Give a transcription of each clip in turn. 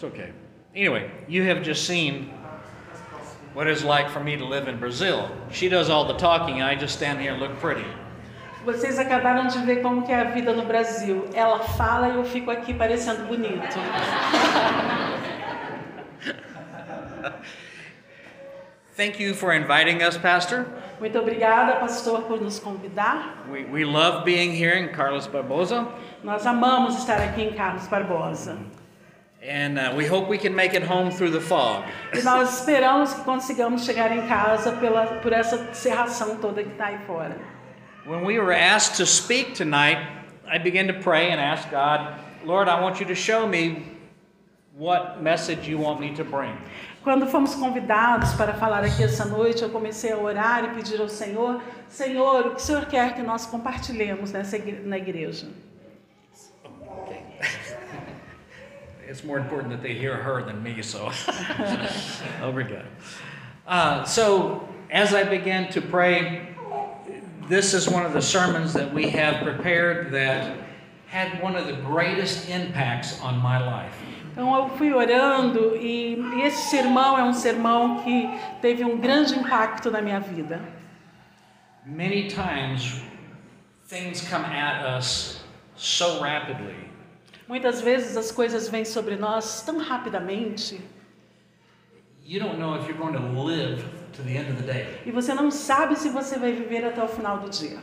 it's okay. Anyway, you have just seen what it's like for me to live in Brazil. She does all the talking, I just stand here and look pretty. Vocês acabaram de ver como que é a vida no Brasil. Ela fala e eu fico aqui parecendo bonito. Thank you for inviting us, Pastor. Muito obrigada, pastor, por nos convidar. We, we love being here in Carlos Barbosa, Nós amamos estar aqui em Carlos Barbosa. And uh, we hope we can make it home through the fog. E nós esperamos que consigamos chegar em casa pela, por essa cerração toda que está aí fora. When we were asked to speak tonight, I began to pray and ask God, Lord, I want you to show me what message you want me to bring. Quando fomos convidados para falar aqui essa noite, eu comecei a orar e pedir ao Senhor: Senhor, o que o Senhor quer que nós compartilhemos nessa igre- na igreja? Okay. It's more important that they hear her than me, so. oh, we're good. Uh, so, as I began to pray, this is one of the sermons that we have prepared that had one of the greatest impacts on my life. Então eu fui orando e, e esse sermão é um sermão que teve um grande impacto na minha vida. Many times, things come at us so rapidly. Muitas vezes as coisas vêm sobre nós tão rapidamente e você não sabe se você vai viver até o final do dia.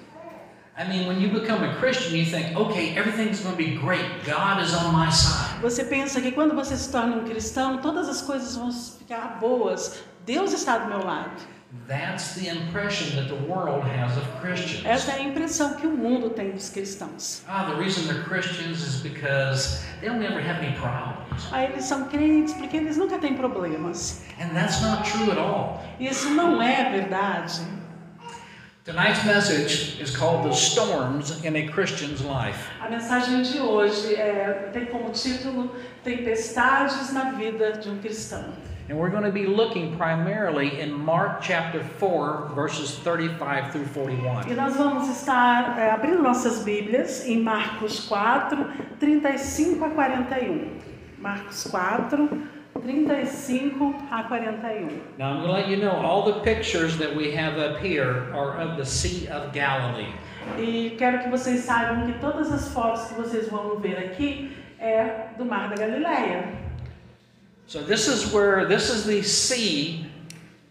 Você pensa que quando você se torna um cristão, todas as coisas vão ficar boas. Deus está do meu lado. That's the impression that the world has of Christians. Essa é a impressão que o mundo tem dos cristãos. Ah, the reason they're Christians is because they'll never have any problems. Aí eles são crentes porque eles nunca têm problemas. And that's not true at all. Isso não é verdade. Tonight's message is called The Storms in a Christian's Life. A mensagem de hoje é, tem como título Tempestades na vida de um cristão. And we're going to be looking primarily in Mark chapter 4, verses 35 through 41. E nós vamos estar é, abrindo nossas Bíblias em Marcos 4, 35 a 41. Marcos 4, 35 a 41. Now, I'm going to let you know all the pictures that we have up here are of the Sea of Galilee. E quero que vocês saibam que todas as fotos que vocês vão ver aqui é do Mar da Galileia. So this is where this is the sea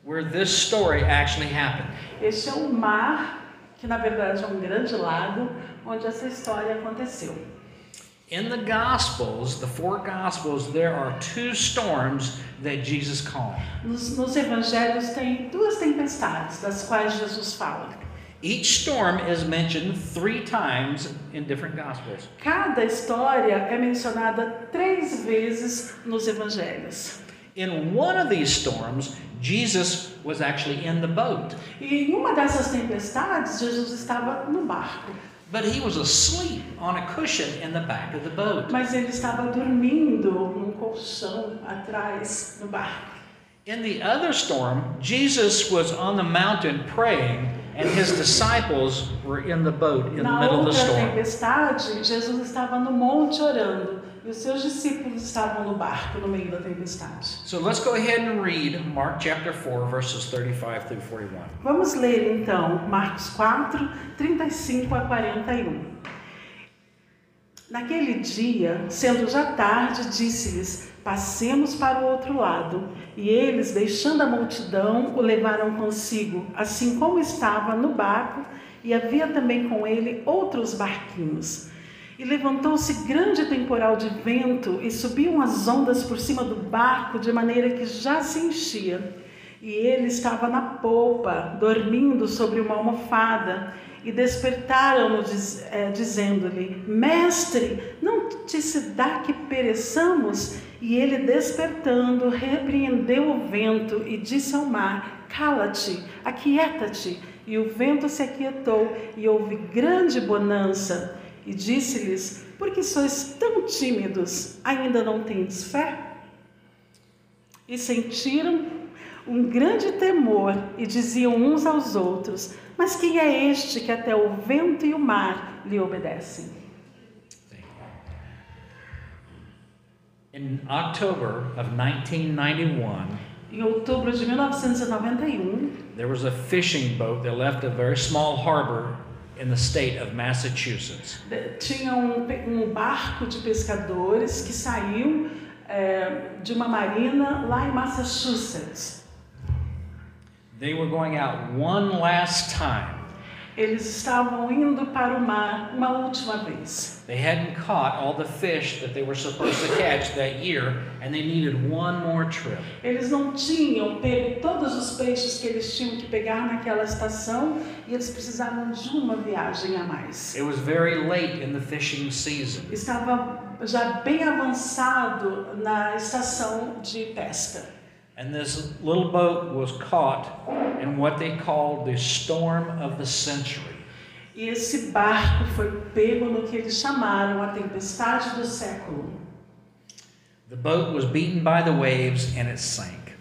where this story actually happened. Este é um mar, que na verdade é um grande lago, onde essa história aconteceu. In the Gospels, the four Gospels, there are two storms that Jesus calmed. Nos, nos evangelhos tem duas tempestades, das quais Jesus fala. Each storm is mentioned three times in different Gospels. Cada história é mencionada três vezes nos evangelhos. In one of these storms, Jesus was actually in the boat, E em uma dessas tempestades, Jesus estava no barco, but he was asleep on a cushion in the back of the boat. mas ele estava dormindo num colchão atrás no barco. In the other storm, Jesus was on the mountain praying, and his disciples were in the boat in the Na middle of the storm. tempestade, Jesus estava no monte orando e os seus discípulos estavam no barco no meio da tempestade. So let's go ahead and read Mark chapter 4, verses 35 through 41. Vamos ler então Marcos 4, 35 a 41. Naquele dia, sendo já tarde, disse-lhes: Passemos para o outro lado. E eles, deixando a multidão, o levaram consigo, assim como estava no barco, e havia também com ele outros barquinhos. E levantou-se grande temporal de vento, e subiam as ondas por cima do barco, de maneira que já se enchia. E ele estava na polpa, dormindo sobre uma almofada. E despertaram-no, diz, eh, dizendo-lhe: Mestre, não te se dá que pereçamos? E ele, despertando, repreendeu o vento e disse ao mar: Cala-te, aquieta-te. E o vento se aquietou, e houve grande bonança. E disse-lhes: Por que sois tão tímidos? Ainda não tendes fé? E sentiram um grande temor e diziam uns aos outros: Mas quem é este que até o vento e o mar lhe obedecem? In October of 1991, Em outubro de 1991, there was a fishing boat that left a very small harbor in the state of Massachusetts. tinha um, um barco de pescadores que saiu de uma marina lá em Massachusetts. They were going out one last time. Eles estavam indo para o mar uma última vez. They hadn't caught all the fish that they were supposed to catch that year, and they needed one more trip. Eles não tinham pego todos os peixes que eles tinham que pegar naquela estação e eles precisavam de uma viagem a mais. It was very late in the fishing season. Estava já bem avançado na estação de pesca. And this little boat was caught in what they called the storm of the century. E esse barco foi pego no que eles chamaram a tempestade do século. The boat was beaten by the waves and it sank.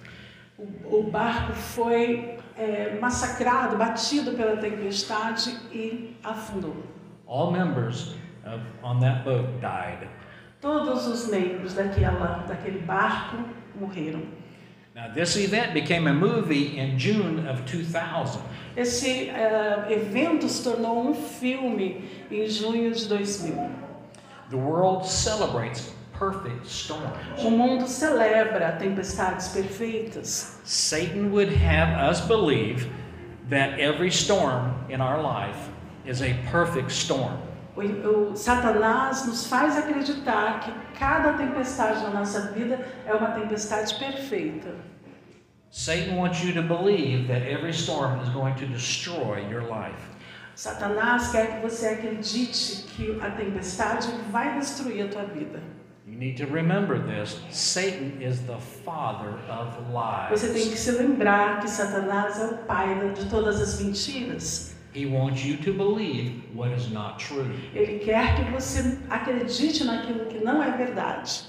O, o barco foi é, massacrado, batido pela tempestade e afundou. All members of, on that boat died. Todos os membros daquela, daquele barco morreram. Now, this event became a movie in June of 2000. Esse eh, evento se tornou um filme em junho de 2000. The world celebrates perfect storms. O mundo celebra tempestades perfeitas. Satan would have us believe that every storm in our life is a perfect storm. O, o Satanás nos faz acreditar que cada tempestade na nossa vida é uma tempestade perfeita. Satan wants you to believe that every storm is going to destroy your life. Satanás quer que você acredite que a tempestade vai destruir a tua vida. You need to remember this. Satan is the father of Você tem lies. que se lembrar que Satanás é o pai de todas as mentiras. He wants you to believe what is not true. Ele quer que você acredite naquilo que não é verdade.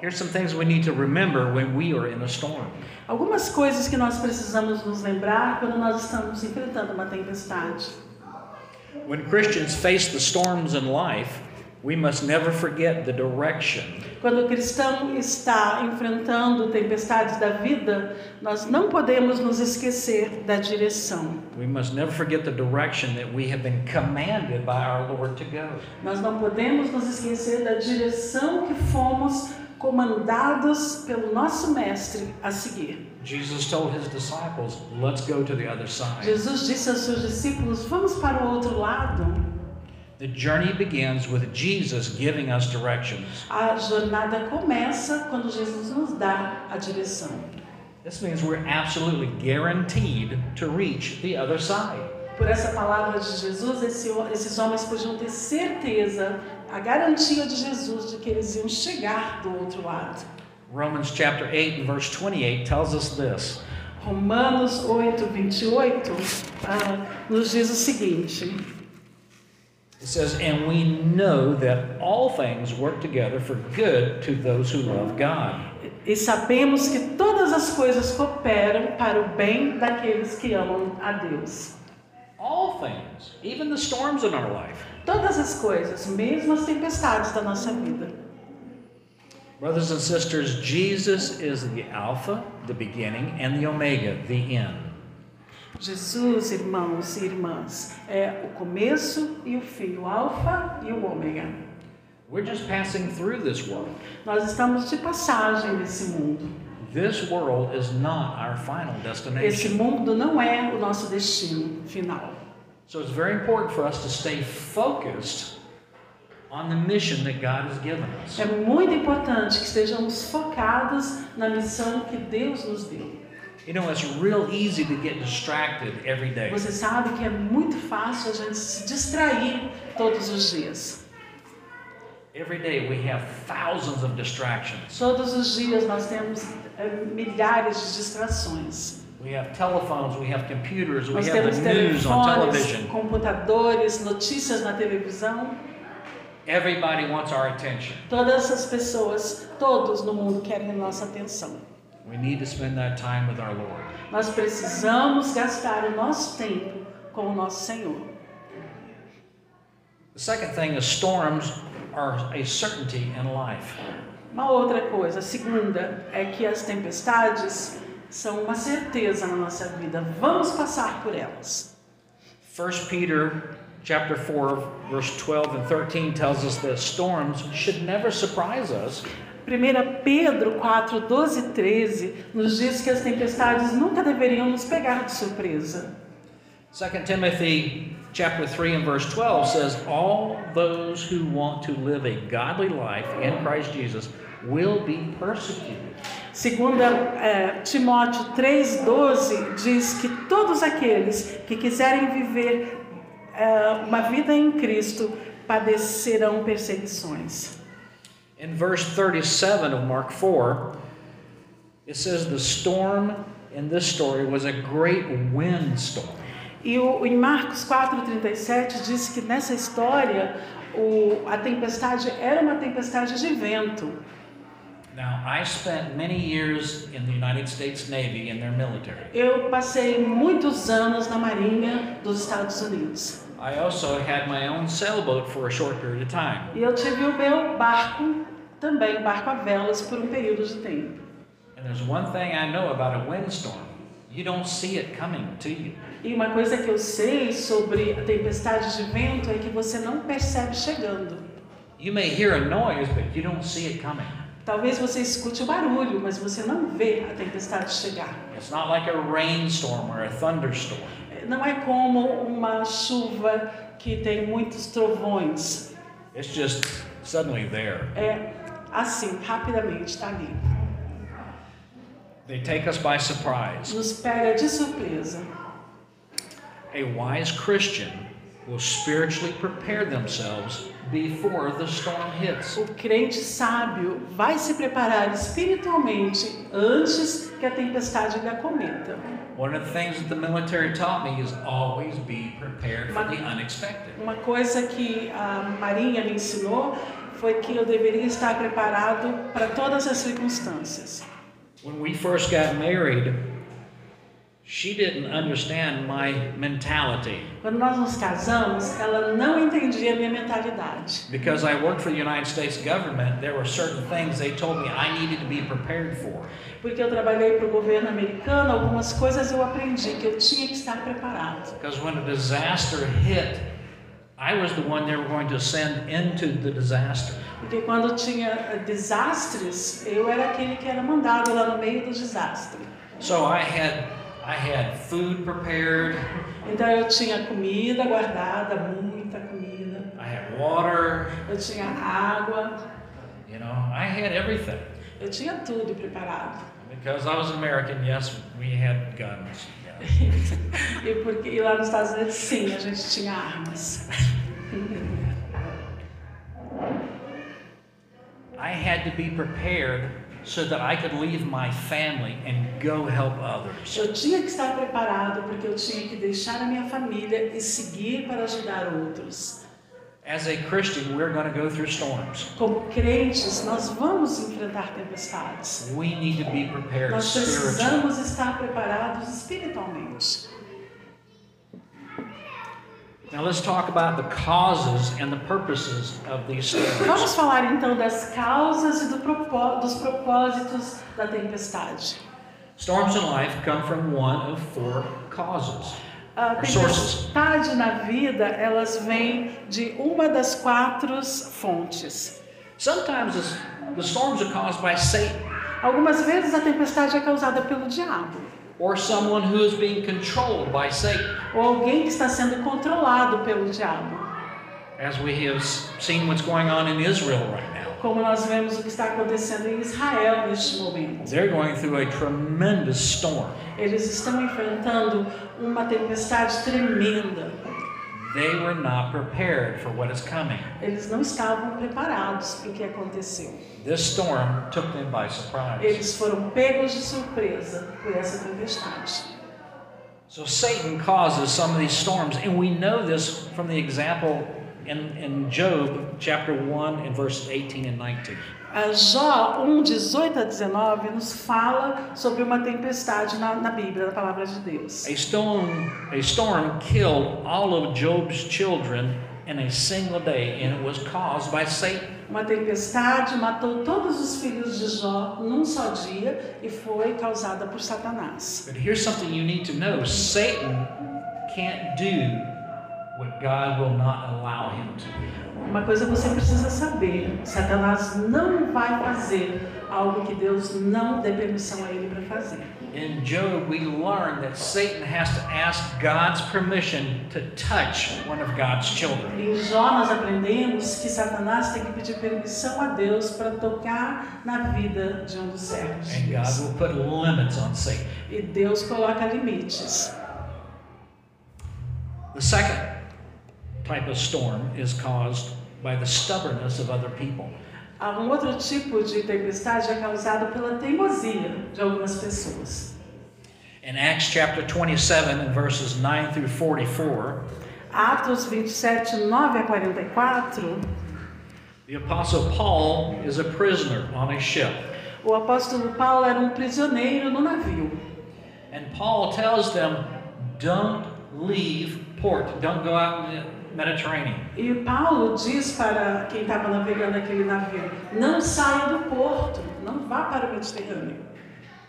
Here's some things we need to remember when we are in a storm. Algumas coisas que nós precisamos nos lembrar quando nós estamos enfrentando uma tempestade. When Christians face the storms in life, we must never forget the direction Quando o cristão está enfrentando tempestades da vida, nós não podemos nos esquecer da direção. We must never forget the direction that we have been commanded by our Lord to go. Nós não podemos nos esquecer da direção que fomos comandados pelo nosso mestre a seguir. Jesus told his disciples, Let's go to the other side. Jesus disse aos seus discípulos: "Vamos para o outro lado". The journey begins with Jesus giving us directions. A jornada começa quando Jesus nos dá a direção. This means we're absolutely guaranteed to reach the other side. Por essa palavra de Jesus, esse- esses homens podiam ter certeza, a garantia de Jesus de que eles iam chegar do outro lado. Romans chapter 8 and verse 28 tells us this. Romanos 8, 28 ah, nos diz o seguinte: It says, And we know that all things work together for good to those who love God. E sabemos que todas as coisas cooperam para o bem daqueles que amam a Deus. All things, even the storms in our life. Todas as coisas, mesmo as tempestades da nossa vida. Brothers and sisters, Jesus is the Alpha, the beginning, and the Omega, the end. Jesus, irmãos e irmãs, é o começo e o fim, o alfa e o ômega. We're just passing through this world. Nós estamos de passagem nesse mundo. This world is not our final Esse destination. mundo não é o nosso destino final. So it's very important for us to stay focused on the mission that God has given us. É muito importante que estejamos focados na missão que Deus nos deu. You know, it's real easy to get distracted every day. Você sabe que é muito fácil a gente se distrair todos os dias. Every day we have thousands of distractions. Todos os dias nós temos é, milhares de distrações. We have telephones, we have computers, we Nós have temos the news on telefones, television. computadores, notícias na televisão. Everybody wants our attention. Todas as pessoas, todos no mundo querem nossa atenção. We need to spend that time with our Lord. Nós precisamos gastar o nosso tempo com o nosso Senhor. The second thing is storms are a certainty in life. Uma outra coisa, a segunda, é que as tempestades são uma certeza na nossa vida. Vamos passar por elas. 1 Peter chapter 4 verse 12 and 13 tells us that storms should never surprise us 1 Pedro 4, 12 e 13 nos diz que as tempestades nunca deveriam nos pegar de surpresa. 2 Timothy chapter 3 and verse 12 says all those who want to live a godly life in Christ Jesus will be persecuted. Segunda é, Timóteo 3,12 diz que todos aqueles que quiserem viver é, uma vida em Cristo padecerão perseguições. In verse 37 of Mark 4, it says the storm in this story was a great windstorm. E o, em Marcos 4,37 diz que nessa história o, a tempestade era uma tempestade de vento. Now, I spent many years in the United States Navy in their military. Eu passei muitos anos na Marinha dos Estados Unidos. I also had my own sailboat for a short period of time. E eu tive o meu barco, também um barco a velas, por um período de tempo. And there's one thing I know about a windstorm you don't see it coming to you. E uma coisa que eu sei sobre a tempestade de vento é que você não percebe chegando. You may hear a noise, but you don't see it coming. Talvez você escute o barulho, mas você não vê a tempestade chegar. It's not like a rainstorm or a thunderstorm. Não é como uma chuva que tem muitos trovões. It's just suddenly there. É assim, rapidamente está ali. They take us by surprise. Nos pega de surpresa. A wise Christian will spiritually prepare themselves before the storm hits. O crente sábio vai se preparar espiritualmente antes que a tempestade lhe acometa. One of the things that the military taught me is always be prepared for the unexpected. Uma coisa que a Marinha me ensinou foi que eu deveria estar preparado para todas as circunstâncias. When we first got married, she didn't understand my mentality Quando nós nos casamos, ela não entendia a minha mentalidade. because I worked for the United States government. There were certain things they told me I needed to be prepared for. Porque eu trabalhei para o governo americano, algumas coisas eu aprendi que eu tinha que estar preparado. Because when a disaster hit, I was the one they were going to send into the disaster. Porque quando tinha eh, desastres, eu era aquele que era mandado lá no meio do desastre. So I had I had food prepared, Então eu tinha comida guardada, muita comida. I had water, Eu tinha água, you know, I had everything. eu tinha tudo preparado. Because I was American, yes, we had guns. E, porque, e lá nos Estados Unidos, sim, a gente tinha armas. I had to be prepared so that I could leave my family and go help others. Eu tinha que estar preparado porque eu tinha que deixar a minha família e seguir para ajudar outros. As a Christian, we're going to go through storms. Como crentes, nós vamos enfrentar tempestades. We need to be prepared Nós precisamos estar preparados espiritualmente. Now let's talk about the causes and the purposes of these storms. Vamos falar então das causas e do propó- dos propósitos da tempestade. Storms in life come from one of four causes. A sources. tempestade na vida, elas vêm de uma das quatro fontes. Sometimes the storms are caused by Satan Algumas vezes a tempestade é causada pelo diabo, or someone who is being controlled by Satan. ou alguém que está sendo controlado pelo diabo. As we have seen what's going on in Israel right. Como nós vemos o que está acontecendo em Israel neste momento. They're going through a tremendous storm. Eles estão enfrentando uma tempestade tremenda. They were not prepared for what is coming. Eles não estavam preparados para o que aconteceu. This storm took them by surprise. Eles foram pegos de surpresa por essa tempestade. So Satan causes some of these storms, and we know this from the example in, in Job chapter 1 and verses 18 and 19. A Jó 1, 18 a 19 nos fala sobre uma tempestade na, na Bíblia, na palavra de Deus. A storm, a storm killed all of Job's children in a single day, and it was caused by Satan. Uma tempestade matou todos os filhos de Jó num só dia e foi causada por Satanás. But here's something you need to know Satan can't do Uma coisa você precisa saber: Satanás não vai fazer algo que Deus não dê permissão a ele para fazer. In Job, we learn that Satan has to ask God's permission to touch one of God's children. Em Jó nós aprendemos que Satanás tem que pedir permissão a Deus para tocar na vida de um dos servos. And God will put limits on Satan. E Deus coloca limites. The second type of storm is caused by the stubbornness of other people. Um outro tipo de tempestade é causado pela teimosia de algumas pessoas. In Acts chapter 27 and verses 9 through 44, Atos 27, 9 a 44, the Apostle Paul is a prisoner on a ship. o apóstolo Paulo era um prisioneiro no navio. And Paul tells them, don't leave port, don't go out in the Mediterranean. E Paulo diz para quem estava navegando aquele navio: não saia do porto, não vá para o Mediterrâneo.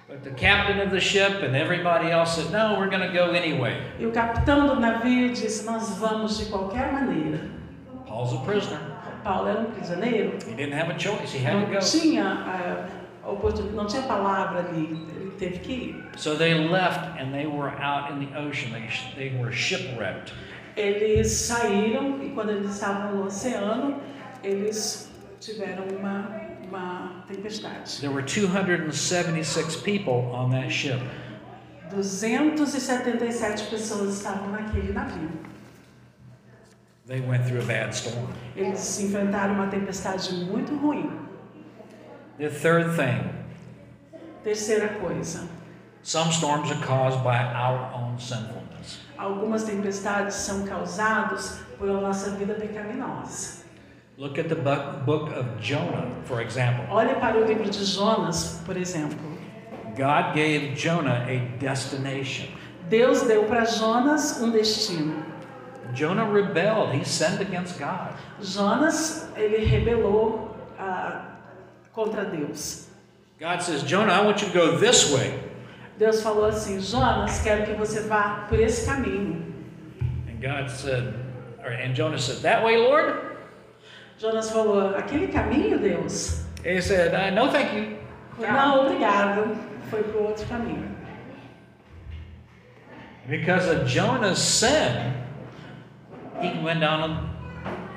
But the captain of the ship and everybody else said, no, we're going to go anyway. E o capitão do navio disse: nós vamos de qualquer maneira. Paul's a prisoner. Paulo era um prisioneiro, He didn't have a choice, he had to não go. tinha oportunidade, não tinha palavra ali, ele teve que ir. So they left and they were out in the ocean. They, they were shipwrecked. Eles saíram e quando eles estavam no oceano, eles tiveram uma, uma tempestade. There were 276 people on that ship. 277 pessoas estavam naquele navio. They went through a bad storm. Eles enfrentaram uma tempestade muito ruim. The third thing Terceira coisa, some storms are caused by our own sinfulness. algumas tempestades são causadas por a nossa vida pecaminosa. Look at the book of Jonah, for example. Olhe para o livro de Jonas, por exemplo. God gave Jonah a destination. Deus deu para Jonas um destino. Jonah rebelled, he sinned against God. Jonas, ele rebelou ah, contra Deus. God says, Jonah, I want you to go this way. Deus falou assim: Jonas, quero que você vá por esse caminho. And God said, or, and Jonah said, That way, Lord? Jonas falou: aquele caminho, Deus? And he said, uh, No, thank you. Não, obrigado. Foi para o outro caminho. Because of Jonah's sin, he went down,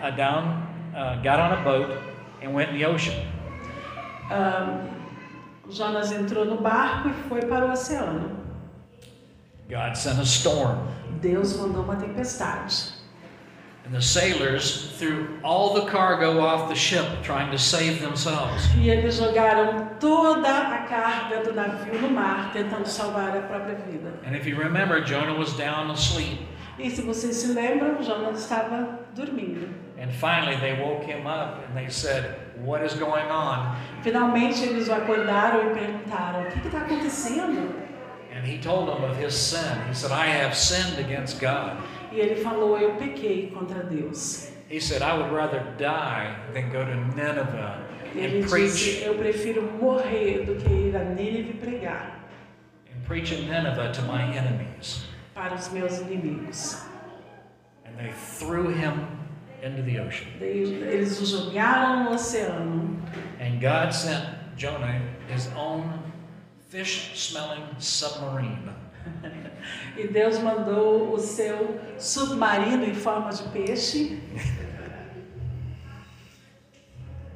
uh, down uh, got on a boat, and went in the ocean. Jonas entrou no barco e foi para o oceano. God sent a storm, Deus mandou uma tempestade. and the sailors threw all the cargo off the ship, trying to save themselves. E eles jogaram toda a carga do navio no mar, tentando salvar a própria vida. And if you remember, Jonah was down asleep, E se vocês se lembram, Jonas estava dormindo. and finally they woke him up and they said, "What is going on?" Finalmente eles o acordaram e perguntaram: o que está acontecendo? And he told them of his sin. He said, "I have sinned against God." E ele falou: Eu pequei contra Deus. He said, "I would rather die than go to Nineveh ele and preach disse: Eu prefiro morrer do que ir a Nínive pregar and preach in Nineveh to my enemies." para os meus inimigos. And they threw him into the ocean. Eles o jogaram no oceano. And God sent Jonah his own fish-smelling submarine. E Deus mandou o seu submarino em forma de peixe.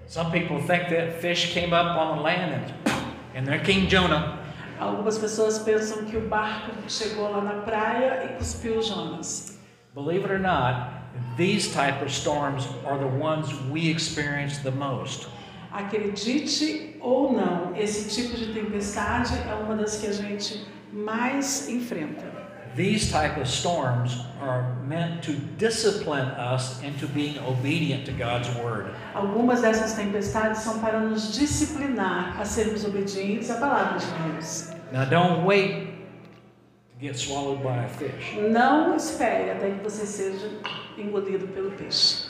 Some people think that fish came up on the land and, and there came Jonah. Algumas pessoas pensam que o barco chegou lá na praia e cuspiu Jonas. Believe it or not, these type of storms are the ones we experience the most. Acredite ou não, esse tipo de tempestade é uma das que a gente mais enfrenta. These type of storms are meant to discipline us into being obedient to God's word. Algumas dessas tempestades são para nos disciplinar a sermos obedientes à palavra de Deus. Now don't wait to get swallowed by a fish. Não espere até que você seja engolido pelo peixe.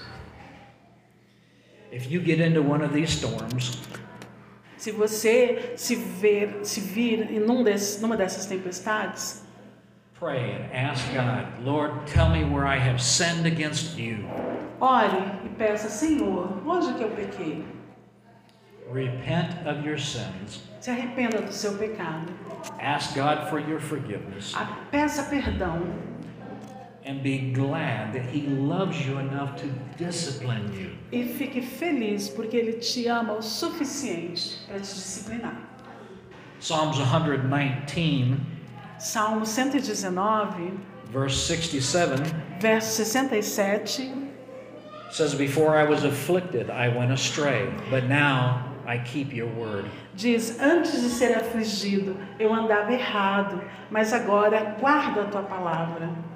If you get into one of these storms, Se você se ver, se vir em um desses, numa dessas tempestades, pray and ask God, Lord, tell me where I have sinned against you. ore e peça, Senhor, onde que eu pequei? Repent of your sins. Se arrependa do seu pecado. Ask God for your forgiveness. Peça perdão And be glad that He loves you enough to discipline you. e fique feliz porque Ele te ama o suficiente para te disciplinar. Psalms 119, Salmo 119, verse 67 verso 67, says, Before I was afflicted, I went astray, but now I keep your word. diz: Antes de ser afligido, eu andava errado, mas agora guardo a tua palavra.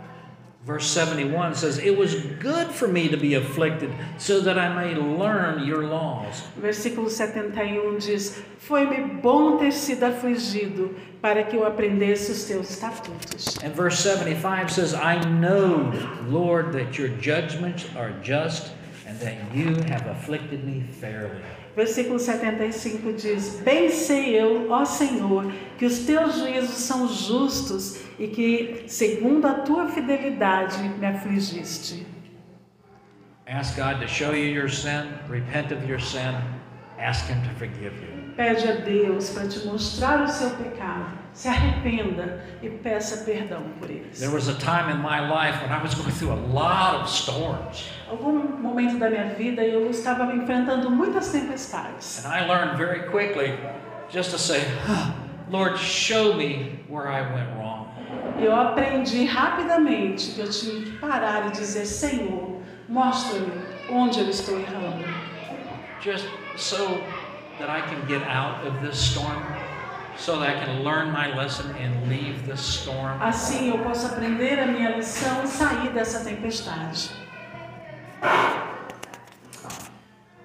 Verse 71 says, It was good for me to be afflicted so that I may learn your laws. Versículo 71 um diz: Foi-me bom ter sido afligido, para que eu aprendesse os teus estatutos. And verse 75 says, I know, Lord, that your judgments are just and that you have afflicted me fairly. Versículo 75 diz: Bem sei eu, ó Senhor, que os teus juízos são justos e que, segundo a tua fidelidade, me afligiste. Ask God to show you your sin, repent of your sin, ask Him to forgive you. Pede a Deus para te mostrar o seu pecado, se arrependa e peça perdão por eles. There was a time in my life when I was going through a lot of storms, Algum momento da minha vida eu estava enfrentando muitas tempestades. and I learned very quickly just to say, Lord, show me where I went wrong. Eu aprendi rapidamente que eu tinha que parar e dizer: Senhor, mostra-me onde eu estou errando. just so that I can get out of this storm, so that I can learn my lesson and leave this storm. Assim eu posso aprender a minha lição e sair dessa tempestade.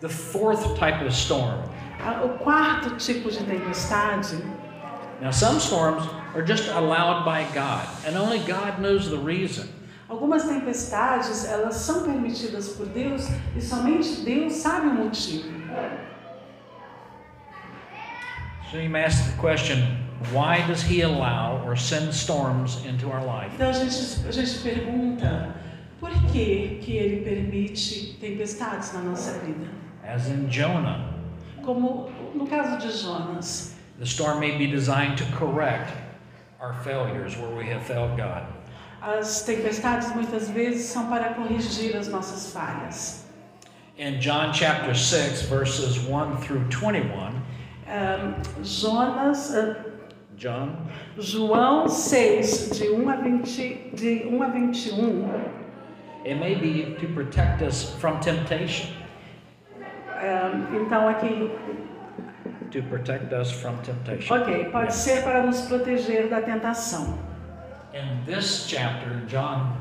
The fourth type of storm. A- O quarto tipo de tempestade, Now, some storms are just allowed by God, and only God knows the reason. algumas tempestades, elas são permitidas por Deus e somente Deus sabe o motivo. So you may ask the question why does He allow or send storms into our life? Então a gente, a gente pergunta, por que que ele permite tempestades na nossa vida? As in Jonah, Como no caso de Jonas, the storm may be designed to correct our failures where we have failed God. as tempestades muitas vezes são para corrigir as nossas falhas. In John chapter 6, verses 1 through 21, Ahn, Jonas, ah, John João 6, de 1 a, 20, de 1 a 21, It may be to protect us from temptation. ahn, então aqui, To protect us from temptation. ok, pode Yeah. ser para nos proteger da tentação. In this chapter, John,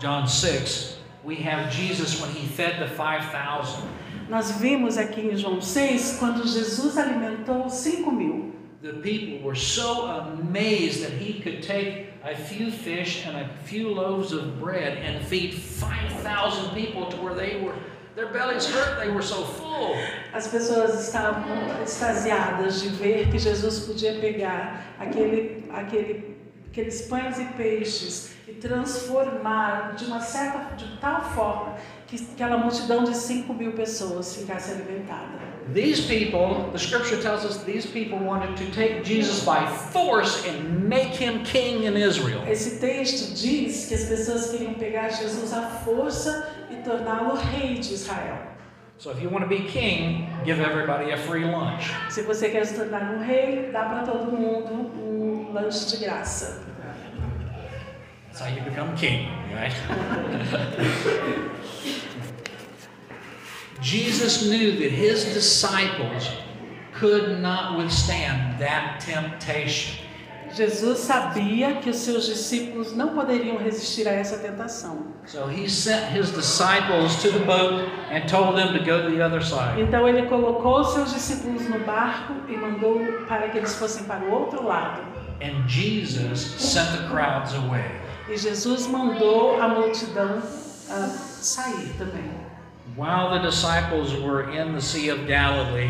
John 6, we have Jesus when he fed the 5,000. Nós vimos aqui em João 6, quando Jesus alimentou os 5 mil. The people were so amazed that he could take a few fish and a few loaves of bread and feed 5,000 people to where they were, their bellies hurt, they were so full. As pessoas estavam extasiadas de ver que Jesus podia pegar aquele, aquele, aqueles pães e peixes transformar de uma certa, de tal forma que aquela multidão de 5 mil pessoas ficasse alimentada. These people, the scripture tells us, these people wanted to take Jesus by force and make him king in Israel. Esse texto diz que as pessoas queriam pegar Jesus à força e torná-lo rei de Israel. So if you want to be king, give everybody a free lunch. Se você quer se tornar um rei, dá para todo mundo um lanche de graça. That's how you become king, right? Jesus knew that his disciples could not withstand that temptation. Jesus sabia que os seus discípulos não poderiam resistir a essa tentação. So he sent his disciples to the boat and told them to go to the other side. Então ele colocou os seus discípulos no barco e mandou para que eles fossem para o outro lado. And Jesus sent the crowds away. E Jesus mandou a multidão ah, sair também. While the disciples were in the Sea of Galilee,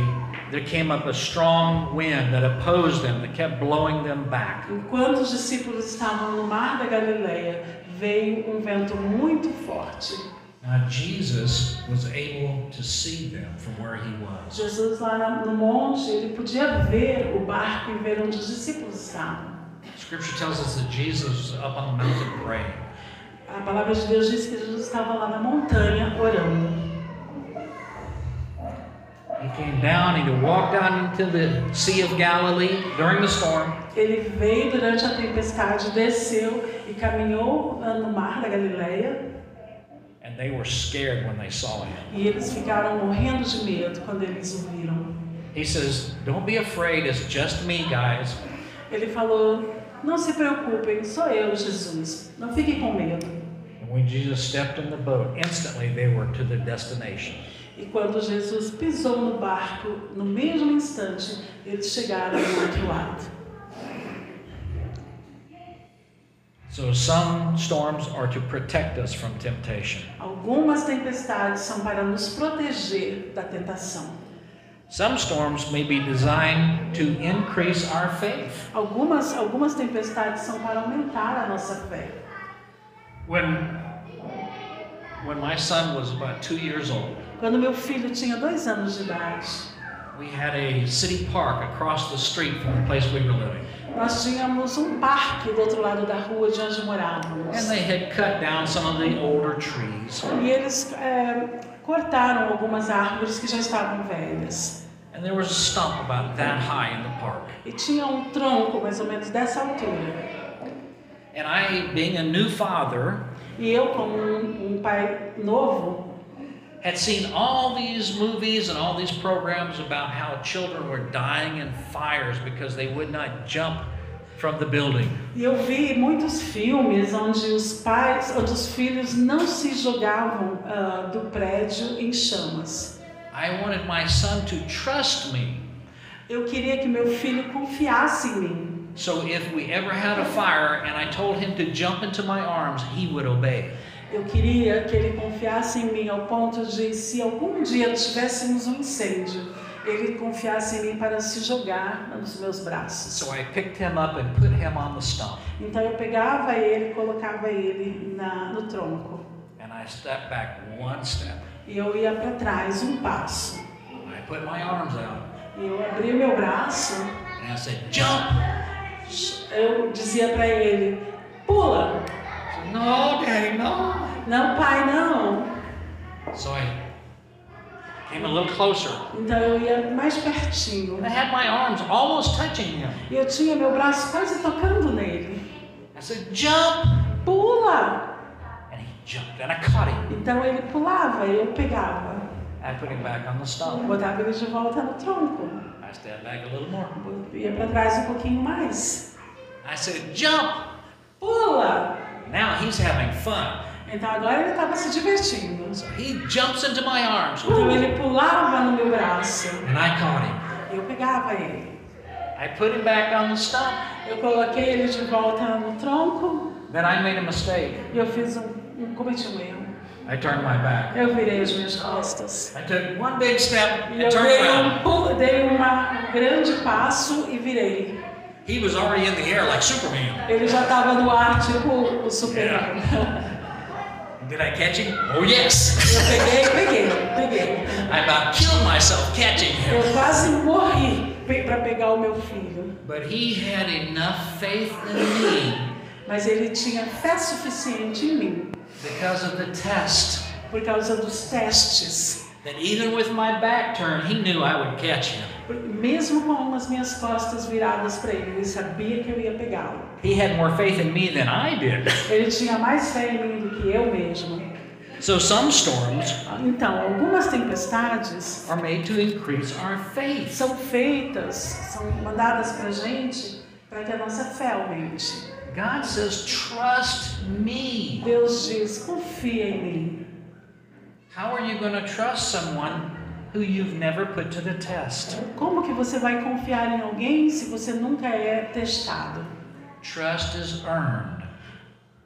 there came up a strong wind that opposed them, that kept blowing them back. Enquanto os discípulos estavam no mar da Galileia, veio um vento muito forte. Now, Jesus was able to see them from where he was. Jesus lá no monte, ele podia ver o barco e ver onde os discípulos estavam. Scripture tells us that Jesus was up on the mountain praying. A palavra de Deus diz que Jesus estava lá na montanha orando. He came down, he walked down into the Sea of Galilee during the storm, Ele veio durante a tempestade, desceu e caminhou no mar da Galileia. and they were scared when they saw him. E eles ficaram morrendo de medo quando eles o viram. He says, Don't be afraid, it's just me, guys. Ele falou: Não se preocupem, sou eu, Jesus. Não fiquem com medo. And when Jesus stepped in the boat, instantly they were to their destination. E quando Jesus pisou no barco, no mesmo instante, eles chegaram do outro lado. So some storms are to protect us from temptation. Algumas tempestades são para nos proteger da tentação. Some storms may be designed to increase our faith. Algumas, algumas tempestades são para aumentar a nossa fé. When when my son was about two years old, Quando meu filho tinha dois anos de idade, we had a city park across the street from the place we were living. nós tínhamos um parque do outro lado da rua de onde morávamos. And they had cut down some of the older trees. E eles é, cortaram algumas árvores que já estavam velhas. And there was a stump about that high in the park. E tinha um tronco mais ou menos dessa altura. And I, being a new father, E eu, como um, um pai novo, had seen all these movies and all these programs about how children were dying in fires because they would not jump from the building. e eu vi muitos filmes onde os pais, onde os filhos não se jogavam ah, do prédio em chamas. I wanted my son to trust me. Eu queria que meu filho confiasse em mim. So if we ever had a fire and I told him to jump into my arms, he would obey. Eu queria que ele confiasse em mim ao ponto de, se algum dia tivéssemos um incêndio, ele confiasse em mim para se jogar nos meus braços. So I picked him up and put him on the stump. Então eu pegava ele, colocava ele na, no tronco And I stepped back one step. e eu ia para trás um passo. I put my arms out E eu abri o meu braço, and I said, Jump! eu dizia para ele: pula. Said, no, Daddy, no. Não, pai, não. So I came a little closer. Então eu ia mais pertinho. I had my arms almost touching him. Eu tinha meu braço quase tocando nele. I said, Jump! Pula! And he jumped and I caught him. Então ele pulava e eu pegava. I put him back on the stump. Botava ele de volta no tronco. I stepped back a little more. Ia para trás um pouquinho mais. I said, Jump! Pula! Now he's having fun. Então agora ele estava se divertindo. So he jumps into my arms. Então ele pulava no meu braço. And I caught him. Eu pegava ele. I put him back on the stump. Eu coloquei ele de volta no tronco Then I made a mistake. eu fiz um, um cometi um erro. I turned my back. Eu virei as minhas costas. I took one big step and eu turned dei um, pulo, dei uma, um grande passo e virei. He was already in the air like Superman. Ele já estava no ar, tipo o Superman. Did I catch him? Oh, yes. Eu peguei, peguei, peguei. I about killed myself catching him. Eu quase morri para pegar o meu filho. But he had enough faith in me Mas ele tinha fé suficiente em mim, because of the test por causa dos testes. that even with my back turned, he knew I would catch him. Mesmo com as minhas costas viradas para ele, ele sabia que eu ia pegá-lo. He had more faith in me than I did. Ele tinha mais fé em mim do que eu mesmo. So some storms Então, algumas tempestades are made to increase our faith. são feitas, são mandadas para gente para que a nossa fé aumente. God says, trust me. Deus diz: confia em mim. How are you going to trust someone who you've never put to the test? Como que você vai confiar em alguém se você nunca é testado? Trust is earned.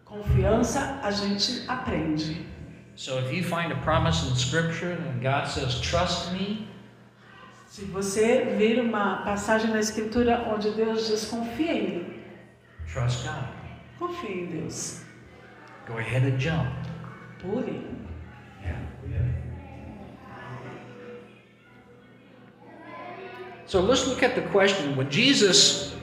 Confiança a gente aprende. So if you find a promise in Scripture and God says, trust me, Se você vir uma passagem na Escritura onde Deus diz confia em mim, trust God. confia em Deus, Go ahead and jump. pule. So let's look at the question. When Jesus,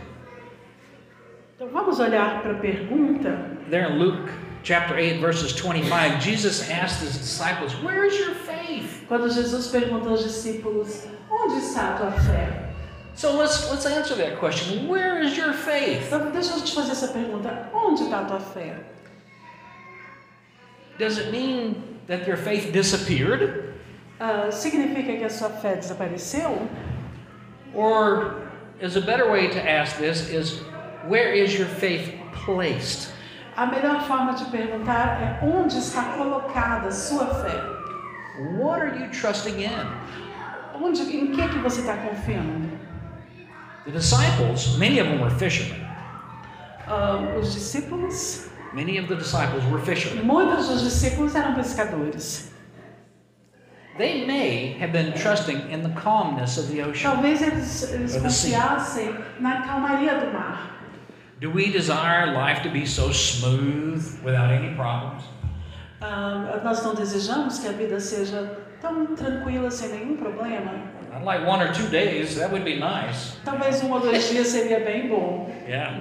Então vamos olhar para a pergunta. there in Luke chapter 8, verses 25, Jesus asked his disciples, Where is your faith? Quando Jesus perguntou aos discípulos: Onde está a tua fé? So let's let's answer that question. Where is your faith? Então deixa eu te fazer essa pergunta: Onde está a tua fé? Does it mean that your faith disappeared? Ah, significa que a sua fé desapareceu? Or is a better way to ask this is where is your faith placed? A melhor forma de perguntar é onde está colocada sua fé? What are you trusting in? Onde, em que que você está confiando? The disciples, many of them were fishermen. Ah, os discípulos, Many of the disciples were fishermen. muitos dos discípulos eram pescadores. They may have been trusting in the calmness of the ocean. Talvez eles, eles Or the sea. confiassem na calmaria do mar. Do we desire life to be so smooth without any problems? Ah, nós não desejamos que a vida seja tão tranquila sem nenhum problema. I'd like one or two days, that would be nice. Talvez um ou dois dias seria bem bom, Yeah.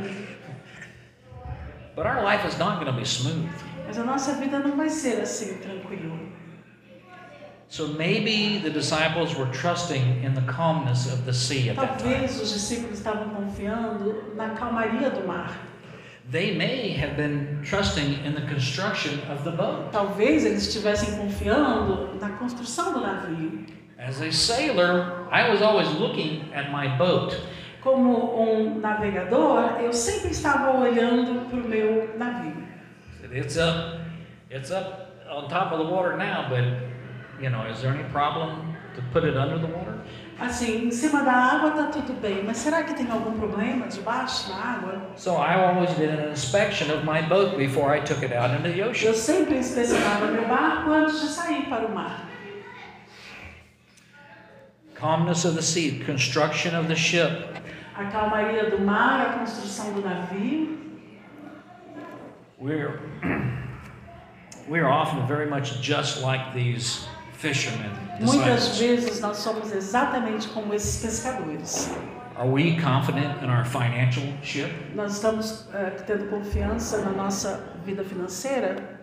But our life is not going to be smooth. mas a nossa vida não vai ser assim tranquila. So maybe the disciples were trusting in the calmness of the sea at that time. Talvez os discípulos estavam confiando na calmaria do mar. They may have been trusting in the construction of the boat. Talvez eles estivessem confiando na construção do navio. As a sailor, I was always looking at my boat. Como um navegador, eu sempre estava olhando para o meu navio. It's up, it's up on top of the water now, but you know, is there any problem to put it under the water? Assim, em cima da água está tudo bem, mas será que tem algum problema debaixo da água? So I always did an inspection of my boat before I took it out into the ocean. Eu sempre inspecionava meu barco antes de sair para o mar. Calmness of the sea, construction of the ship. A calmaria do mar, a construção do navio. We're we're often very much just like these fishermen. Muitas vezes nós somos exatamente como esses pescadores. Are we confident in our financial ship? Nós estamos eh, tendo confiança na nossa vida financeira.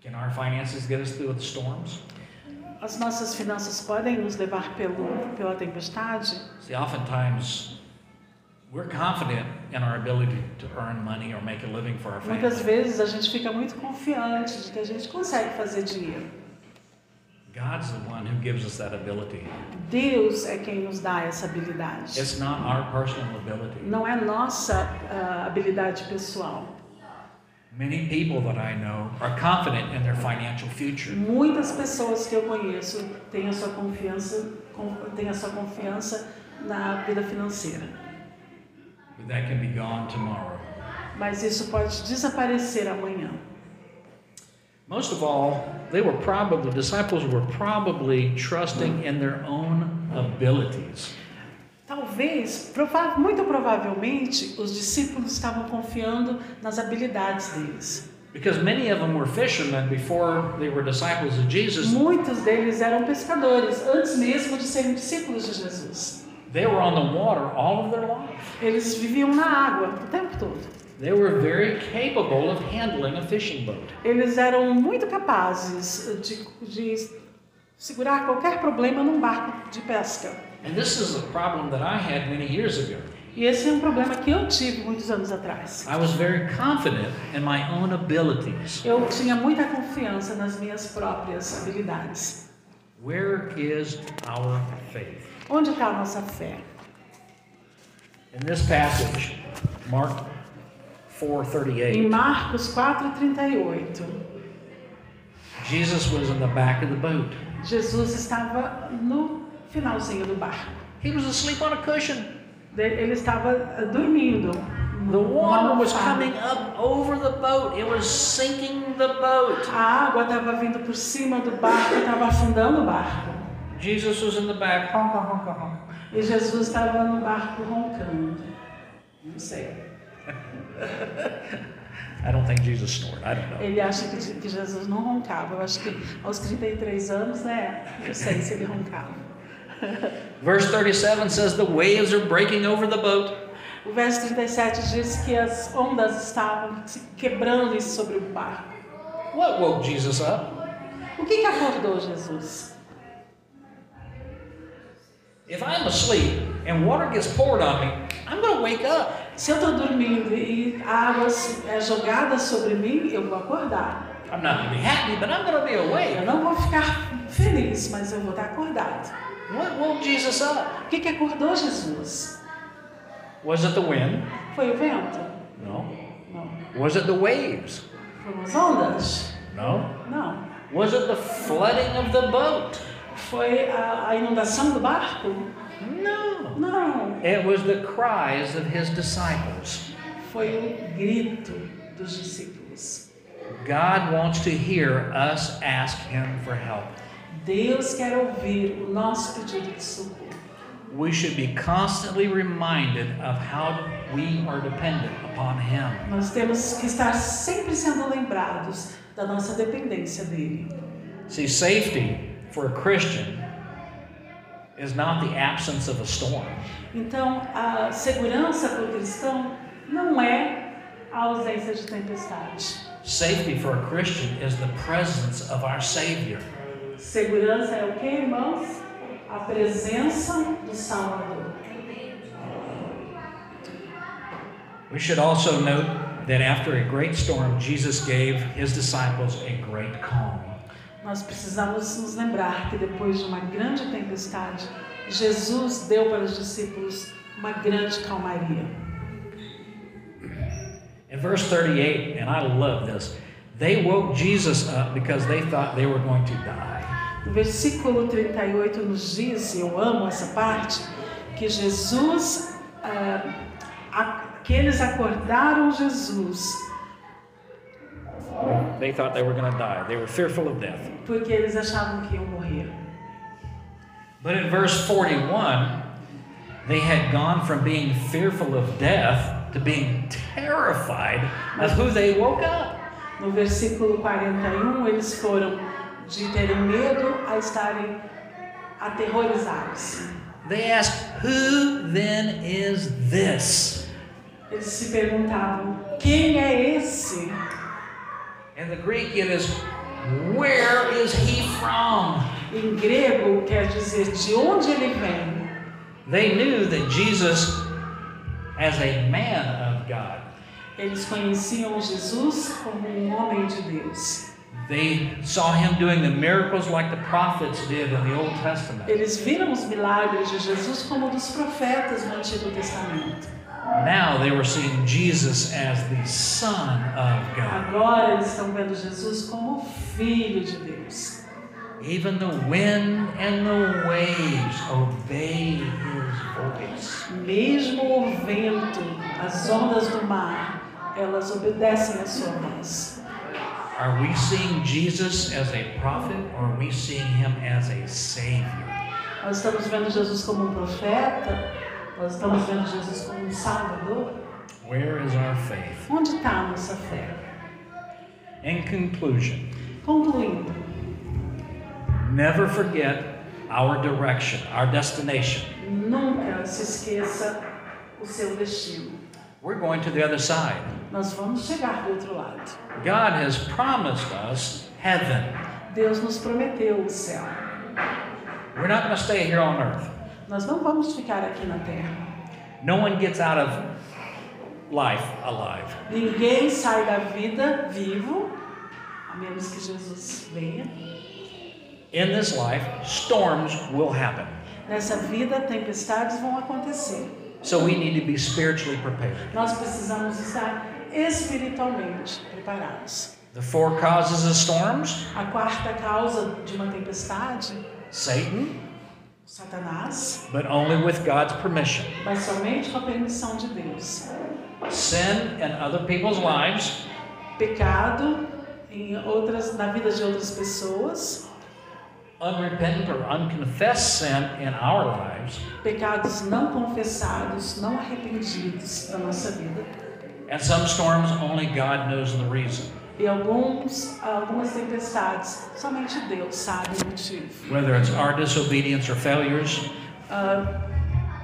Can our finances get us through the storms? As nossas finanças podem nos levar pelo, pela tempestade. See, oftentimes we're confident in our ability to earn money or make a living for our Muitas family. vezes a gente fica muito confiante de que a gente consegue fazer dinheiro. God's the one who gives us that ability. Deus é quem nos dá essa habilidade. It's not our personal ability. Não é nossa ah, habilidade pessoal. Many people that I know are confident in their financial future. Muitas pessoas que eu conheço têm a sua confiança, têm a sua confiança na vida financeira. But that can be gone tomorrow. Mas isso pode desaparecer amanhã. Most of all, they were probably, the disciples were probably trusting in their own abilities. Talvez, prova- muito provavelmente, os discípulos estavam confiando nas habilidades deles. Because many of them were fishermen before they were disciples of Jesus. Muitos deles eram pescadores antes mesmo de serem discípulos de Jesus. They were on the water all of their life. Eles viviam na água o tempo todo. They were very capable of handling a fishing boat. Eles eram muito capazes de, de segurar qualquer problema num barco de pesca. And this is a problem that I had many years ago. E esse é um problema que eu tive muitos anos atrás. I was very confident in my own abilities. Eu tinha muita confiança nas minhas próprias habilidades. Where is our faith? Onde está a nossa fé? In this passage, Mark Em 4:38, Marcos 4,38, Jesus was in the back of the boat. Jesus estava no finalzinho do barco. He was asleep on a cushion. Ele estava eh, dormindo The water was coming up over the boat. It was sinking the boat. A água estava vindo por cima do barco, estava afundando o barco. Jesus was in the back. Honka, honka, honka. E Jesus estava no barco roncando. Não sei. I don't think Jesus snored. I don't know. Ele acha que, que Jesus não roncava. Eu acho que aos 33 anos, né? Não sei se ele roncava. Verse 37 says the waves are breaking over the boat. O verso 37 diz que as ondas estavam se quebrando sobre o barco. What woke Jesus up? O que, que acordou Jesus? If I'm asleep and water gets poured on me, I'm going to wake up. Se eu estou dormindo e a água é jogada sobre mim, eu vou acordar. I'm not going to be happy, but I'm going to be Eu awake. não vou ficar feliz, mas eu vou estar acordado. What woke Jesus up? O que, que acordou Jesus? Was it the wind? Foi o vento? No. Não. Was it the waves? Foram as ondas? No. Não. Was it the flooding of the boat? Foi a, a inundação do barco? No. Não. It was the cries of his disciples. Foi o grito dos discípulos. God wants to hear us ask him for help. Deus quer ouvir o nosso pedido de socorro. We should be constantly reminded of how we are dependent upon him. Nós temos que estar sempre sendo lembrados da nossa dependência dele. See, safety for a Christian is not the absence of a storm. Então, a segurança para o cristão não é a ausência de tempestades. Safety for a Christian is the presence of our Savior. Segurança é o que, irmãos? A presença do Salvador. We should also note that after a great storm, Jesus gave his disciples a great calm. Nós precisamos nos lembrar que depois de uma grande tempestade, Jesus deu para os discípulos uma grande calmaria. In verse 38, and I love this, they woke Jesus up because they thought they were going to die. No versículo 38 nos diz, e eu amo essa parte, que Jesus, que eles acordaram Jesus, They thought they were going to die. They were fearful of death. porque eles achavam que iam morrer. But in verse 41, they had gone from being fearful of death to being terrified of who they woke up. No versículo 41, eles foram de terem medo a estarem aterrorizados. They asked, Who then is this? Eles se perguntavam: quem é esse? In the Greek, it is, Where is he from? Em grego quer dizer de onde ele vem. They knew that Jesus, as a man of God, Eles conheciam Jesus como um homem de Deus. they saw him doing the miracles like the prophets did in the Old Testament. Eles viram os milagres de Jesus como dos profetas no Antigo Testamento. Now they were seeing Jesus as the Son of God. Agora eles estão vendo Jesus como filho de Deus. Even the wind and the waves obey his voice. Mesmo o vento, as ondas do mar, elas obedecem à sua voz. Are we seeing Jesus as a prophet or are we seeing him as a Savior? Nós estamos vendo Jesus como um profeta, nós estamos vendo Jesus como um salvador. Where is our faith? Onde está a nossa fé? In conclusion, Concluindo, never forget our direction, our destination. nunca se esqueça o seu destino. We're going to the other side. Nós vamos chegar do outro lado. God has promised us heaven. Deus nos prometeu o céu. We're not going to stay here on earth. Nós não vamos ficar aqui na terra. No one gets out of life alive. Ninguém sai da vida vivo, a menos que Jesus venha. In this life, storms will happen. Nessa vida, tempestades vão acontecer. So we need to be spiritually prepared. Nós precisamos estar espiritualmente preparados. The four causes of storms A quarta causa de uma tempestade, Satan, Satanás, but only with God's permission. mas somente com a permissão de Deus. sin in other people's lives, pecado em outras na vida de outras pessoas, unrepentant or unconfessed sin in our lives, pecados não confessados, não arrependidos da nossa vida. and some storms only God knows the reason. E alguns algumas tempestades, somente Deus sabe o motivo. Whether it's our disobedience or failures, Ah,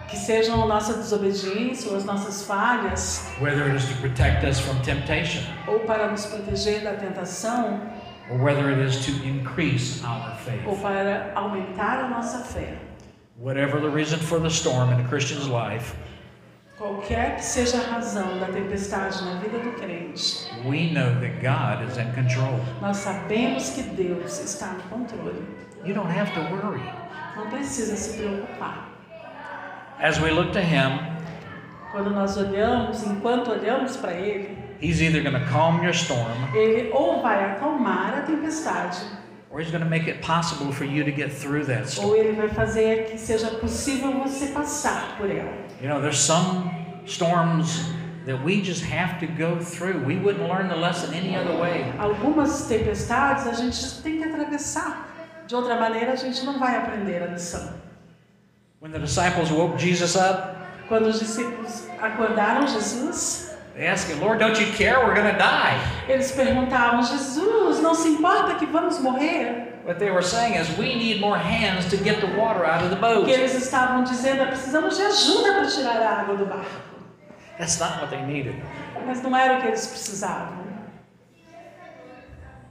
que sejam nossa desobediência ou as nossas falhas, whether it is to protect us from temptation, ou para nos proteger da tentação, or whether it is to increase our ou faith. para aumentar a nossa fé. Whatever the reason for the storm in a Christian's life, Qualquer que seja a razão da tempestade na vida do crente, we know that God is in control. nós sabemos que Deus está no controle. You don't have to worry. Não precisa se preocupar. As we look to Him, Quando nós olhamos, enquanto olhamos para Ele, He's either going to calm your storm Ele ou vai acalmar a tempestade, or He's going to make it possible for you to get through that storm. ou Ele vai fazer que seja possível você passar por ela. You know, there's some storms that we just have to go through. We wouldn't learn the lesson any other way. Algumas tempestades a gente tem que atravessar. De outra maneira, a gente não vai aprender a lição. When the disciples woke Jesus up, Quando os discípulos acordaram Jesus, they asked him, Lord, don't you care? We're going to die. eles perguntavam: Jesus, não se importa que vamos morrer? What they were saying is, we need more hands to get the water out of the O boat. que eles estavam dizendo é: precisamos de ajuda para tirar a água do barco. That's not what they needed. Mas não era o que eles precisavam.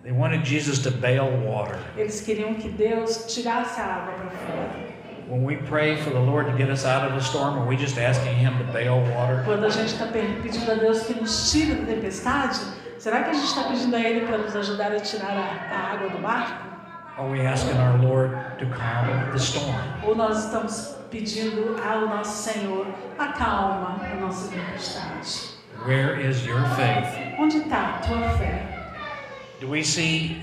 They wanted Jesus to bail water. Eles queriam que Deus tirasse a água para fora. When we pray for the Lord to get us out of the storm, are we just asking Him to bail water? Quando a gente está pedindo a Deus que nos tire da tempestade, será que a gente está pedindo a Ele para nos ajudar a tirar a, a água do barco? Are we asking our Lord to calm the storm? Ou nós estamos pedindo ao nosso Senhor, acalma a nossa tempestade? Where is your faith? Onde está a tua fé? Do we see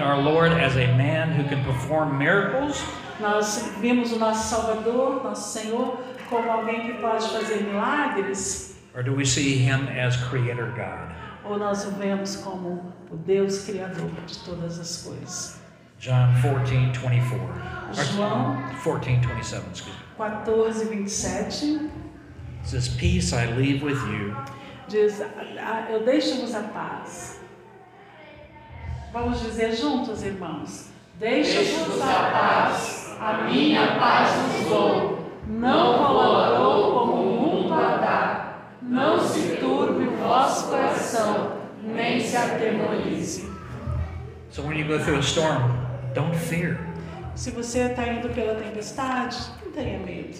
our Lord as a man who can perform miracles? Nós vimos o nosso Salvador, nosso Senhor, como alguém que pode fazer milagres? Or do we see him as creator God? Ou nós o vemos como o Deus Criador de todas as coisas? John 14, 24. Or, João 14, 27, excuse me. 14, 27 It says, Peace I leave with you. diz: "Ah, Eu deixo-vos a paz. Vamos dizer juntos, irmãos: Deixo-vos a paz, a minha paz vos dou. Não colaborou como o mundo a dá. Não se turbe o vosso coração, nem se atemorize. So when you go through a storm, don't fear. Se você está indo pela tempestade, não tenha medo.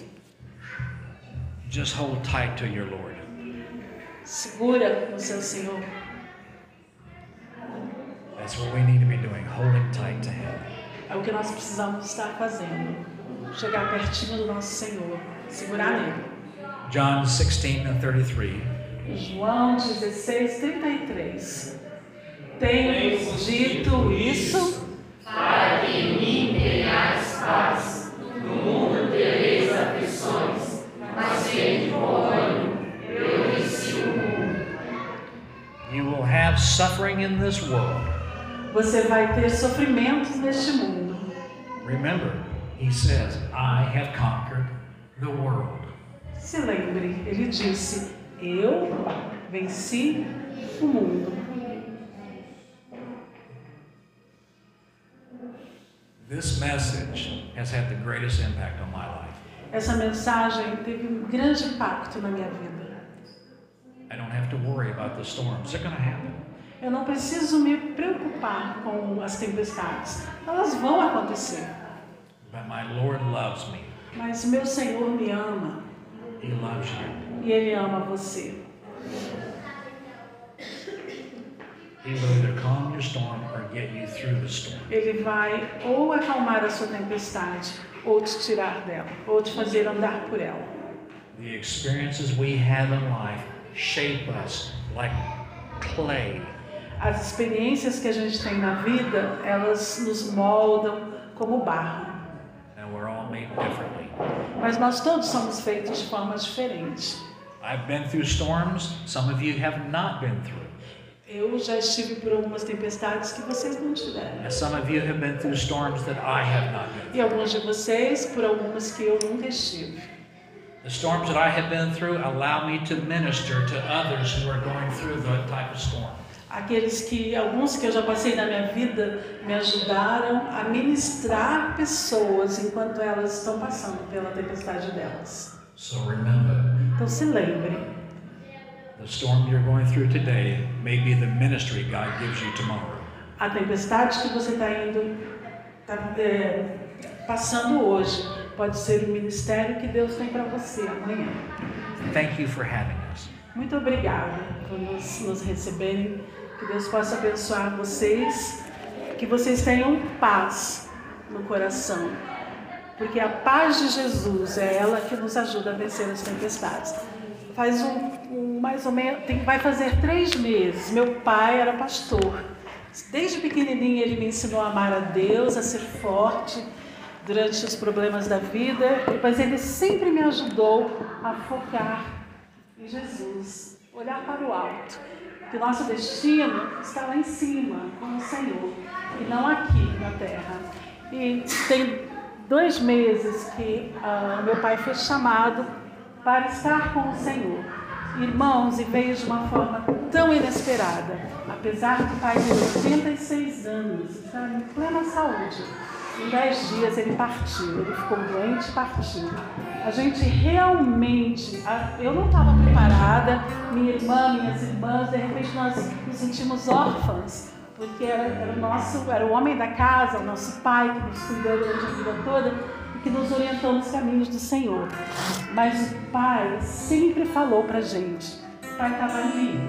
Just hold tight to your Lord. Segura no seu Senhor. That's what we need to be doing, holding tight to him. É o que nós precisamos estar fazendo. Chegar pertinho do nosso Senhor, segurar nele. John 16 and 33. João 16, 33. Tenho dito isso You will have suffering in this world. Você vai ter sofrimentos neste mundo. Remember, he says, I have conquered the world. Se lembre, ele disse: Eu venci o mundo. Essa mensagem teve um grande impacto na minha vida. I don't have to worry about the storms. They're going to happen. Eu não preciso me preocupar com as tempestades. Elas vão acontecer. But my Lord loves me. Mas meu Senhor me ama He loves you. e Ele ama você. He will either calm your storm or get you through the storm. Ele vai ou acalmar a sua tempestade, ou te tirar dela, ou te fazer andar por ela. The experiences we have in life shape us like clay. As experiências que a gente tem na vida, elas nos moldam como barro. And we're all made differently. Mas nós todos somos feitos de forma diferente. I've been through storms some of you have not been through. Eu já estive por algumas tempestades que vocês não tiveram. And some of you have been through storms that I have not been. E alguns de vocês por algumas que eu nunca estive. The storms that I have been through allow me to minister to others who are going through that type of storm. Aqueles que, alguns que eu já passei na minha vida, me ajudaram a ministrar pessoas enquanto elas estão passando pela tempestade delas. So remember, Então se lembre, the storm you're going through today may be the ministry God gives you tomorrow. a tempestade que você está indo, tá, é, passando hoje, pode ser o ministério que Deus tem para você amanhã. Thank you for having us. Muito obrigada por nos, nos receberem. Que Deus possa abençoar vocês. Que vocês tenham paz no coração. Porque a paz de Jesus é ela que nos ajuda a vencer as tempestades. Faz um, um mais ou menos, tem, vai fazer três meses. Meu pai era pastor. Desde pequenininho ele me ensinou a amar a Deus, a ser forte durante os problemas da vida. Mas ele sempre me ajudou a focar em Jesus, olhar para o alto, que o nosso destino está lá em cima, com o Senhor, e não aqui na terra. E tem dois meses que ah, meu pai foi chamado para estar com o Senhor. Irmãos, e veio de uma forma tão inesperada, apesar do pai ter 86 anos, estar em plena saúde. Em dez dias ele partiu, ele ficou doente e partiu. A gente realmente, eu não estava preparada, minha irmã, minhas irmãs, de repente nós nos sentimos órfãs, porque era, era o nosso, era o homem da casa, o nosso pai que nos cuidou durante a vida toda que nos orientou nos caminhos do Senhor. Mas o pai sempre falou pra gente, o pai estava ali,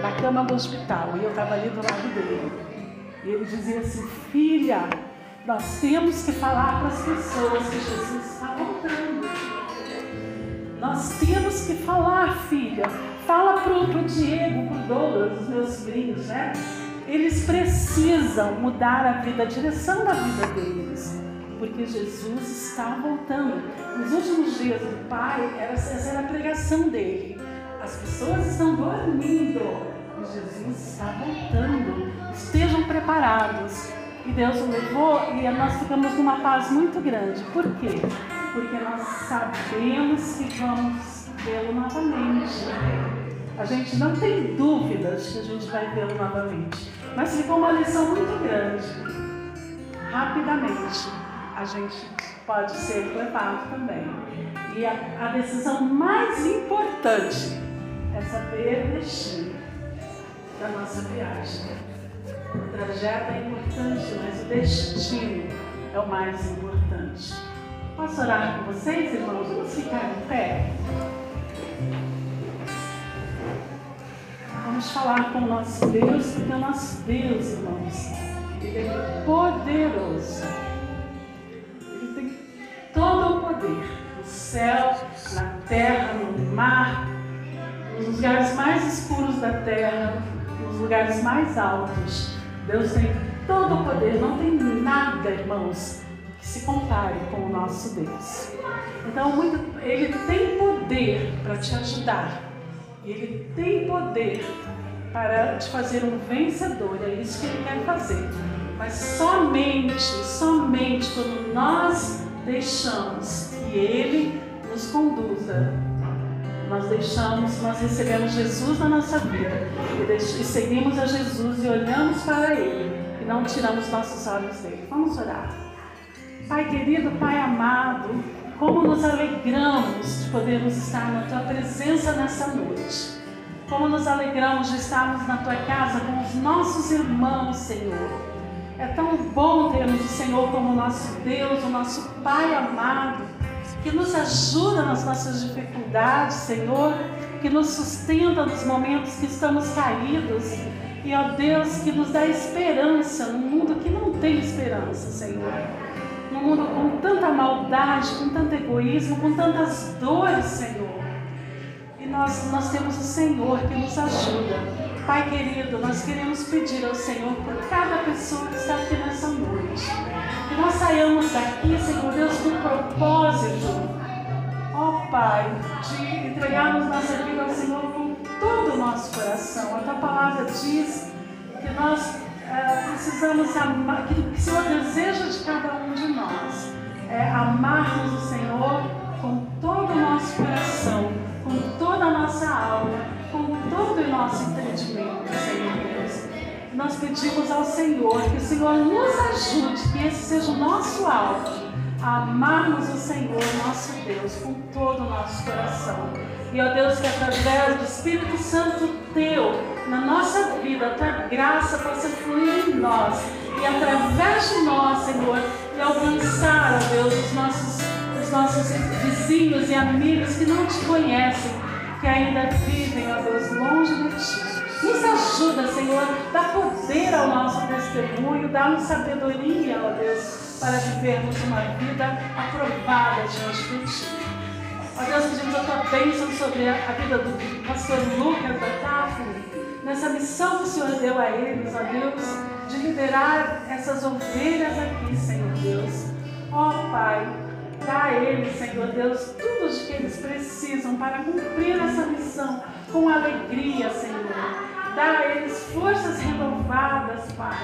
na cama do hospital, e eu estava ali do lado dele. E ele dizia assim, filha, nós temos que falar para as pessoas que Jesus está voltando. Nós temos que falar, filha. Fala pro, pro Diego, pro Douglas, os meus sobrinhos, né? Eles precisam mudar a vida, a direção da vida deles. Porque Jesus está voltando. Nos últimos dias do Pai, essa era a pregação dele. As pessoas estão dormindo. E Jesus está voltando. Estejam preparados. E Deus o levou e nós ficamos numa paz muito grande. Por quê? Porque nós sabemos que vamos vê-lo novamente. A gente não tem dúvidas que a gente vai vê-lo novamente. Mas ficou uma lição muito grande. Rapidamente, a gente pode ser levado também. E a, a decisão mais importante é saber o destino da nossa viagem. O trajeto é importante, mas o destino é o mais importante. Posso orar com vocês, irmãos? Vamos ficar em pé? Vamos falar com o nosso Deus, porque o nosso Deus, irmãos, Ele é poderoso. Todo o poder no céu, na terra, no mar, nos lugares mais escuros da terra, nos lugares mais altos. Deus tem todo o poder, não tem nada, irmãos, que se compare com o nosso Deus. Então, muito, Ele tem poder para te ajudar. Ele tem poder para te fazer um vencedor, é isso que Ele quer fazer. Mas somente, somente quando nós deixamos que Ele nos conduza, nós deixamos, nós recebemos Jesus na nossa vida e, e seguimos a Jesus e olhamos para Ele e não tiramos nossos olhos dele. Vamos orar. Pai querido, Pai amado, como nos alegramos de podermos estar na Tua presença nessa noite. Como nos alegramos de estarmos na Tua casa com os nossos irmãos, Senhor. É tão bom termos o Senhor como nosso Deus, o nosso Pai amado, que nos ajuda nas nossas dificuldades, Senhor, que nos sustenta nos momentos que estamos caídos. E, ó Deus, que nos dá esperança num mundo que não tem esperança, Senhor num mundo com tanta maldade, com tanto egoísmo, com tantas dores, Senhor. E nós, nós temos o Senhor que nos ajuda. Pai querido, nós queremos pedir ao Senhor por cada pessoa que está aqui nessa noite. Que nós saiamos daqui, Senhor Deus, com propósito ó Pai, de entregarmos nossa vida ao Senhor com todo o nosso coração. A tua palavra diz que nós é, precisamos amar, que o Senhor deseja de cada um de nós é amarmos o Senhor com todo o nosso coração, o nosso entendimento, Senhor Deus. Nós pedimos ao Senhor que o Senhor nos ajude, que esse seja o nosso alvo, a amarmos o Senhor, nosso Deus, com todo o nosso coração. E, ó Deus, que através do Espírito Santo Teu, na nossa vida, a Tua graça possa fluir em nós. E através de nós, Senhor, e alcançar, ó Deus, os nossos, os nossos vizinhos e amigos que não te conhecem, que ainda vivem, ó Deus, longe de ti. Nos ajuda, Senhor, dá poder ao nosso testemunho, dá-nos sabedoria, ó Deus, para vivermos uma vida aprovada diante de Ti. Ó Deus, pedimos a Tua bênção sobre a vida do pastor Lucas da Tafne, nessa missão que o Senhor deu a eles, ó Deus, de liderar essas ovelhas aqui, Senhor Deus. Ó Pai, dá a eles, Senhor Deus, tudo o que eles precisam para cumprir essa missão com alegria, Senhor. Dá a eles forças renovadas, Pai.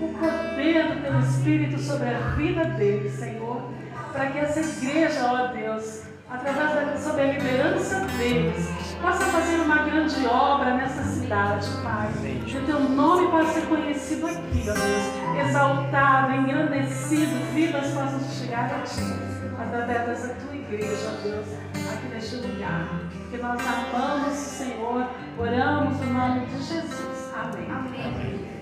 O poder do Teu Espírito sobre a vida deles, Senhor. Para que essa igreja, ó Deus, através da sob a liderança deles, possa fazer uma grande obra nessa cidade, Pai. Que o Teu nome possa ser conhecido aqui, ó Deus. Exaltado, engrandecido, vidas possam chegar a Ti. Através dessa Tua igreja, ó Deus, aqui neste lugar. Que nós amamos o Senhor, oramos no nome de Jesus. Amém. Amém.